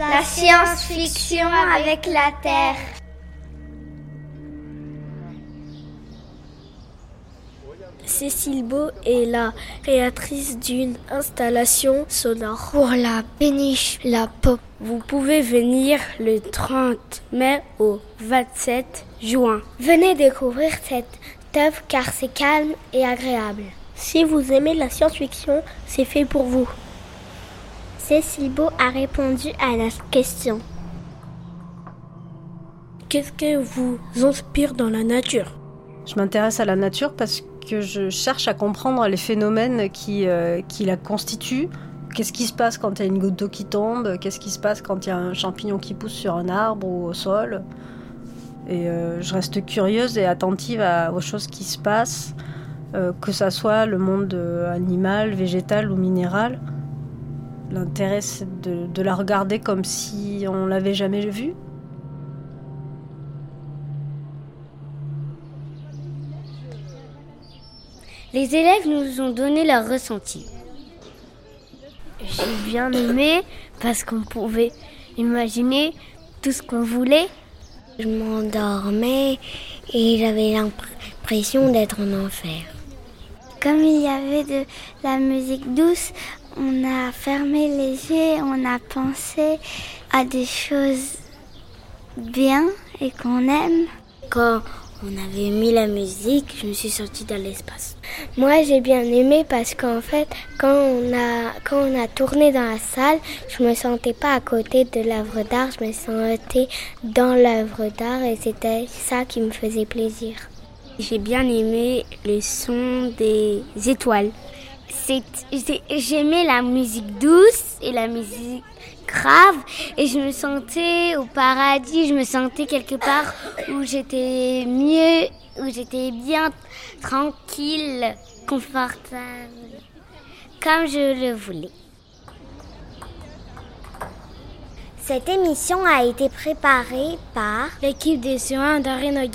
La science-fiction avec la Terre. Cécile Beau est la créatrice d'une installation sonore pour la péniche La Pop. Vous pouvez venir le 30 mai au 27 juin. Venez découvrir cette œuvre car c'est calme et agréable. Si vous aimez la science-fiction, c'est fait pour vous. Cécile Beau a répondu à la question. Qu'est-ce que vous inspire dans la nature? Je m'intéresse à la nature parce que je cherche à comprendre les phénomènes qui, euh, qui la constituent. Qu'est-ce qui se passe quand il y a une goutte d'eau qui tombe? Qu'est-ce qui se passe quand il y a un champignon qui pousse sur un arbre ou au sol? Et euh, je reste curieuse et attentive à, aux choses qui se passent, euh, que ça soit le monde animal, végétal ou minéral. L'intérêt, c'est de, de la regarder comme si on l'avait jamais vue. Les élèves nous ont donné leur ressenti. J'ai bien aimé parce qu'on pouvait imaginer tout ce qu'on voulait. Je m'endormais et j'avais l'impression d'être en enfer. Comme il y avait de la musique douce, on a fermé les yeux, on a pensé à des choses bien et qu'on aime. Quand on avait mis la musique, je me suis sortie dans l'espace. Moi, j'ai bien aimé parce qu'en fait, quand on a quand on a tourné dans la salle, je me sentais pas à côté de l'œuvre d'art, je me sentais dans l'œuvre d'art et c'était ça qui me faisait plaisir. J'ai bien aimé le son des étoiles. J'aimais la musique douce et la musique grave et je me sentais au paradis, je me sentais quelque part où j'étais mieux, où j'étais bien tranquille, confortable, comme je le voulais. Cette émission a été préparée par l'équipe des soins d'Arène.